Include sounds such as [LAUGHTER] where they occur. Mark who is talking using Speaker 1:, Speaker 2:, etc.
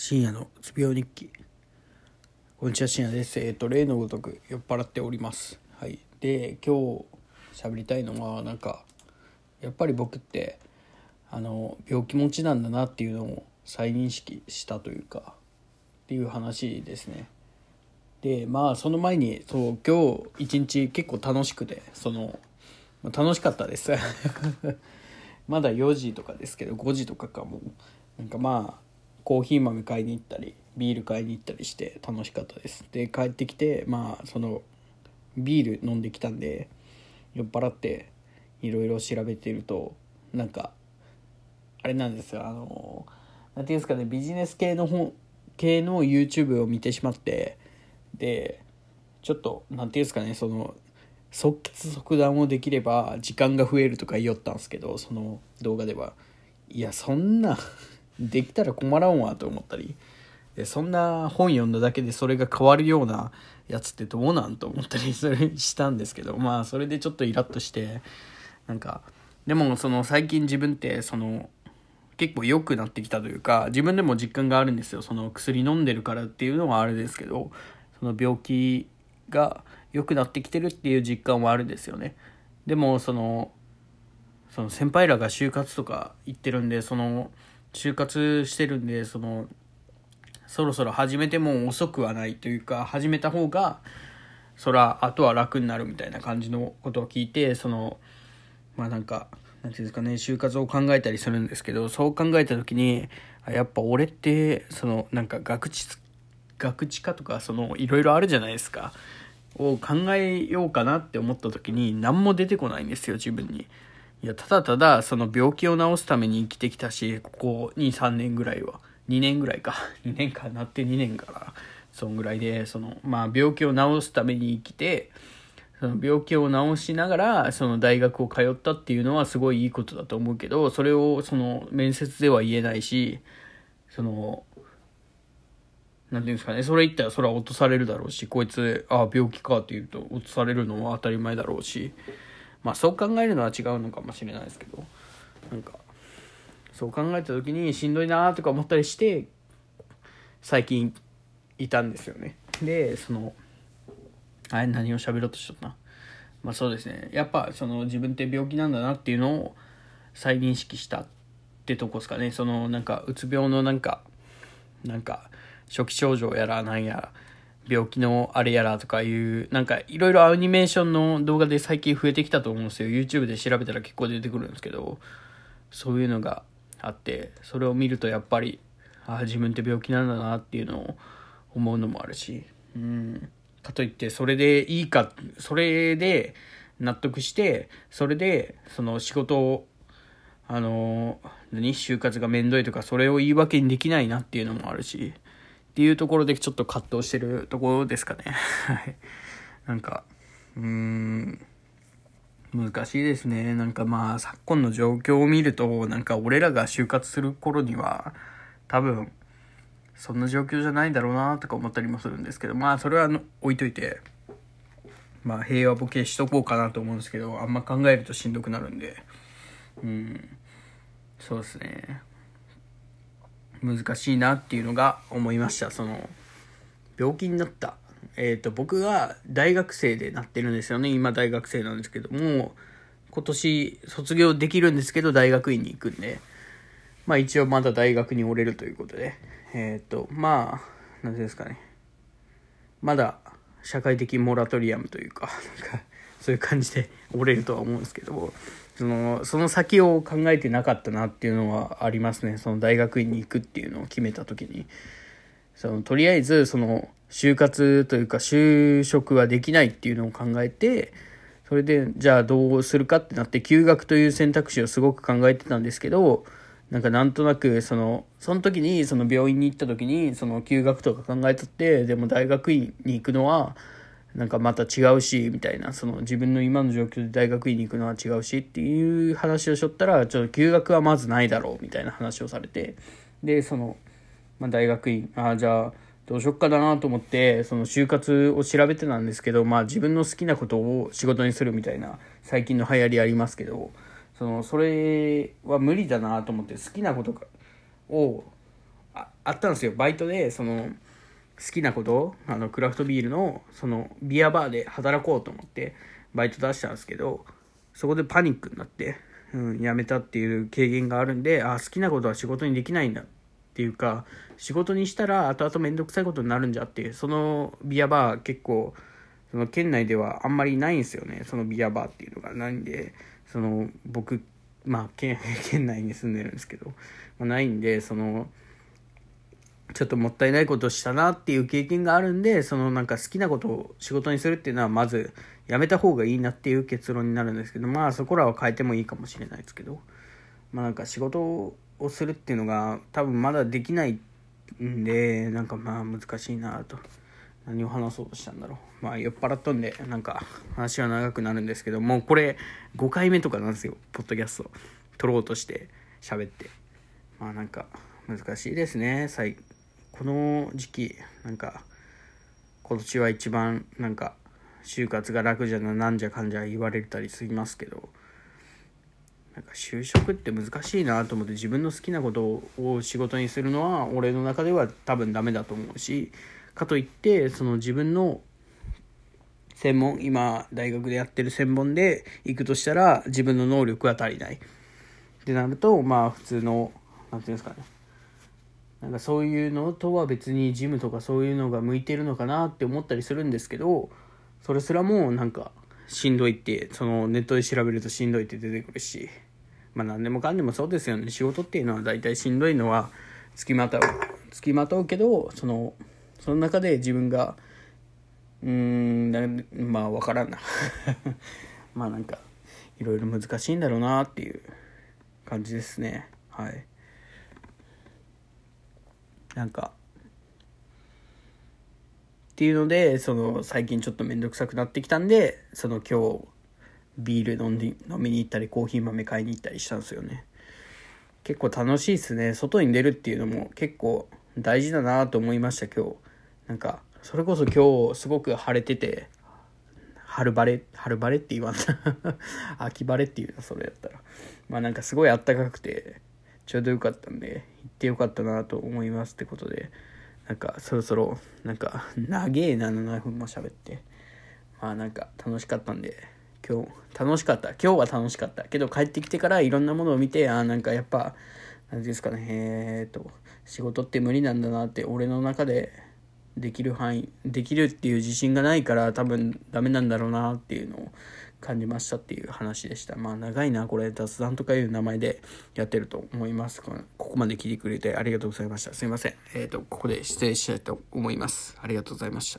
Speaker 1: 深夜のうつ病日記。こんにちは深夜です。えっ、と例のごとく酔っ払っております。はい。で今日喋りたいのはなんかやっぱり僕ってあの病気持ちなんだなっていうのを再認識したというかっていう話ですね。でまあその前にそう今日一日結構楽しくてその楽しかったです。[LAUGHS] まだ4時とかですけど5時とかかも。なんかまあコーヒー豆買いに行ったりビール買いに行ったりして楽しかったです。で帰ってきてまあそのビール飲んできたんで酔っ払っていろいろ調べてるとなんかあれなんですよ。あのなんていうんですかねビジネス系の本系の YouTube を見てしまってでちょっとなんていうんですかねその即決即断をできれば時間が増えるとか言いよったんですけどその動画では。いやそんなできたら困らんわと思ったりそんな本読んだだけでそれが変わるようなやつってどうなんと思ったりそれ [LAUGHS] したんですけどまあそれでちょっとイラッとしてなんかでもその最近自分ってその結構良くなってきたというか自分でも実感があるんですよ。その薬飲んでるからっていうのはあれですけどその病気が良くなってきてるっていう実感はあるんですよね。でもそのその先輩らが就活とか行ってるんでその就活してるんでそのそろそろ始めても遅くはないというか始めた方がそらあとは楽になるみたいな感じのことを聞いてそのまあなんかなんていうんですかね就活を考えたりするんですけどそう考えた時にやっぱ俺ってそのなんか学知学知化とかそのいろいろあるじゃないですかを考えようかなって思った時に何も出てこないんですよ自分に。いやただただその病気を治すために生きてきたしここ23年ぐらいは。2年ぐらいか。[LAUGHS] 2年かなって2年からそんぐらいでそのまあ病気を治すために生きてその病気を治しながらその大学を通ったっていうのはすごいいいことだと思うけどそれをその面接では言えないしそのなんていうんですかね。それ言ったらそれは落とされるだろうしこいつああ病気かって言うと落とされるのは当たり前だろうしまあそう考えるのは違うのかもしれないですけどなんかそう考えた時にしんどいなとか思ったりして最近いたんですよね。でそのあれ何を喋ろうとしとった？なまあそうですね。やっぱその自分って病気なんだなっていうのを再認識したってとこですかね。そのなんかうつ病のなんかなんか初期症状やらなんや病気のあれやらとかいうなんかいろいろアニメーションの動画で最近増えてきたと思うんですよ。YouTube で調べたら結構出てくるんですけど。そういうのがあってそれを見るとやっぱりああ自分って病気なんだなっていうのを思うのもあるし。うん。かといってそれでいいかそれで納得してそれでその仕事をあの何？就活がめんどいとかそれを言い訳にできないなっていうのもあるし。っていうところでちょっと葛藤してるところですかね。はい。なんかうーん難しいですね。なんかまあ昨今の状況を見るとなんか俺らが就活する頃には多分そんな状況じゃないだろうなとか思ったりもするんですけどまあそれは置いといてまあ平和ボケしとこうかなと思うんですけどあんま考えるとしんどくなるんでうんそうですね。難しいなっていうのが思いました。その病気になった。えっ、ー、と僕が大学生でなってるんですよね。今大学生なんですけども今年卒業できるんですけど大学院に行くんで。まあ一応まだ大学におれるということで。えっ、ー、とまあ何ていうんですかね。まだ社会的モラトリアムというかなんかそういう感じでおれるとは思うんですけどそのその先を考えてなかったなっていうのはありますね。その大学院に行くっていうのを決めた時に。そのとりあえずその就活というか就職はできないっていうのを考えてそれでじゃあどうするかってなって休学という選択肢をすごく考えてたんですけどなんかなんとなくそのその時にその病院に行った時にその休学とか考えとってでも大学院に行くのはなんかまた違うしみたいなその自分の今の状況で大学院に行くのは違うしっていう話をしとったらちょっと休学はまずないだろうみたいな話をされてでその、まあ、大学院ああじゃあどうしよっかだなと思ってその就活を調べてたんですけどまあ自分の好きなことを仕事にするみたいな最近の流行りありますけどそのそれは無理だなと思って好きなことをああったんですよ。バイトでその好きなことあのクラフトビールのそのビアバーで働こうと思ってバイト出したんですけどそこでパニックになって、うん、辞めたっていう経験があるんであ好きなことは仕事にできないんだっていうか仕事にしたら後々面倒くさいことになるんじゃっていうそのビアバー結構その県内ではあんまりないんですよねそのビアバーっていうのがないんでその僕まあ県 [LAUGHS] 県内に住んでるんですけど、まあ、ないんでそのちょっともったいないことしたなっていう経験があるんでそのなんか好きなことを仕事にするっていうのはまずやめた方がいいなっていう結論になるんですけどまあそこらは変えてもいいかもしれないですけどまあなんか仕事をするっていうのが多分まだできないんでなんかまあ難しいなと。何を話そうとしたんだろう。まあ酔っ払ったんでなんか話は長くなるんですけどもうこれ5回目とかなんですよ。ポッドキャスト撮ろうとして喋って。まあなんか難しいですね最近この時期なんか今年は一番なんか就活が楽じゃななんじゃかんじゃ言われたりしますけどなんか就職って難しいなと思って自分の好きなことを仕事にするのは俺の中では多分ダメだと思うしかといってその自分の専門今大学でやってる専門で行くとしたら自分の能力が足りない。ってなるとまあ普通の何ていうんですかね。なんかそういうのとは別にジムとかそういうのが向いてるのかなって思ったりするんですけどそれすらもなんかしんどいってそのネットで調べるとしんどいって出てくるし。まあ何でもかんでもそうですよね。仕事っていうのは大体しんどいのはつきまとうつきまとうけどそのその中で自分がうーんまあ分からんな。[LAUGHS] まあなんかいろいろ難しいんだろうなっていう感じですね。はい。なんかっていうのでその最近ちょっと面倒くさくなってきたんでその今日ビール飲んで飲みに行ったりコーヒー豆買いに行ったりしたんですよね。結構楽しいっすね。外に出るっていうのも結構大事だなと思いました今日。なんかそれこそ今日すごく晴れてて春晴れ春晴れって言わんな。[LAUGHS] 秋晴れっていうなそれやったら。まあなんかすごいあったかくてちょうどよかったんで行ってよかったなと思いますってことでなんかそろそろなんか長えな7分も喋って。まあなんか楽しかったんで今日楽しかった。今日は楽しかった。けど帰ってきてからいろんなものを見てああなんかやっぱ何ですかねえ、っと仕事って無理なんだなって俺の中でできる範囲できるっていう自信がないから多分ダメなんだろうなっていうのを感じましたっていう話でした。まあ長いなこれ雑談とかいう名前でやってると思います。ここまで聞いてくれてありがとうございました。すいません。えっ、ー、とここで失礼したいと思います。ありがとうございました。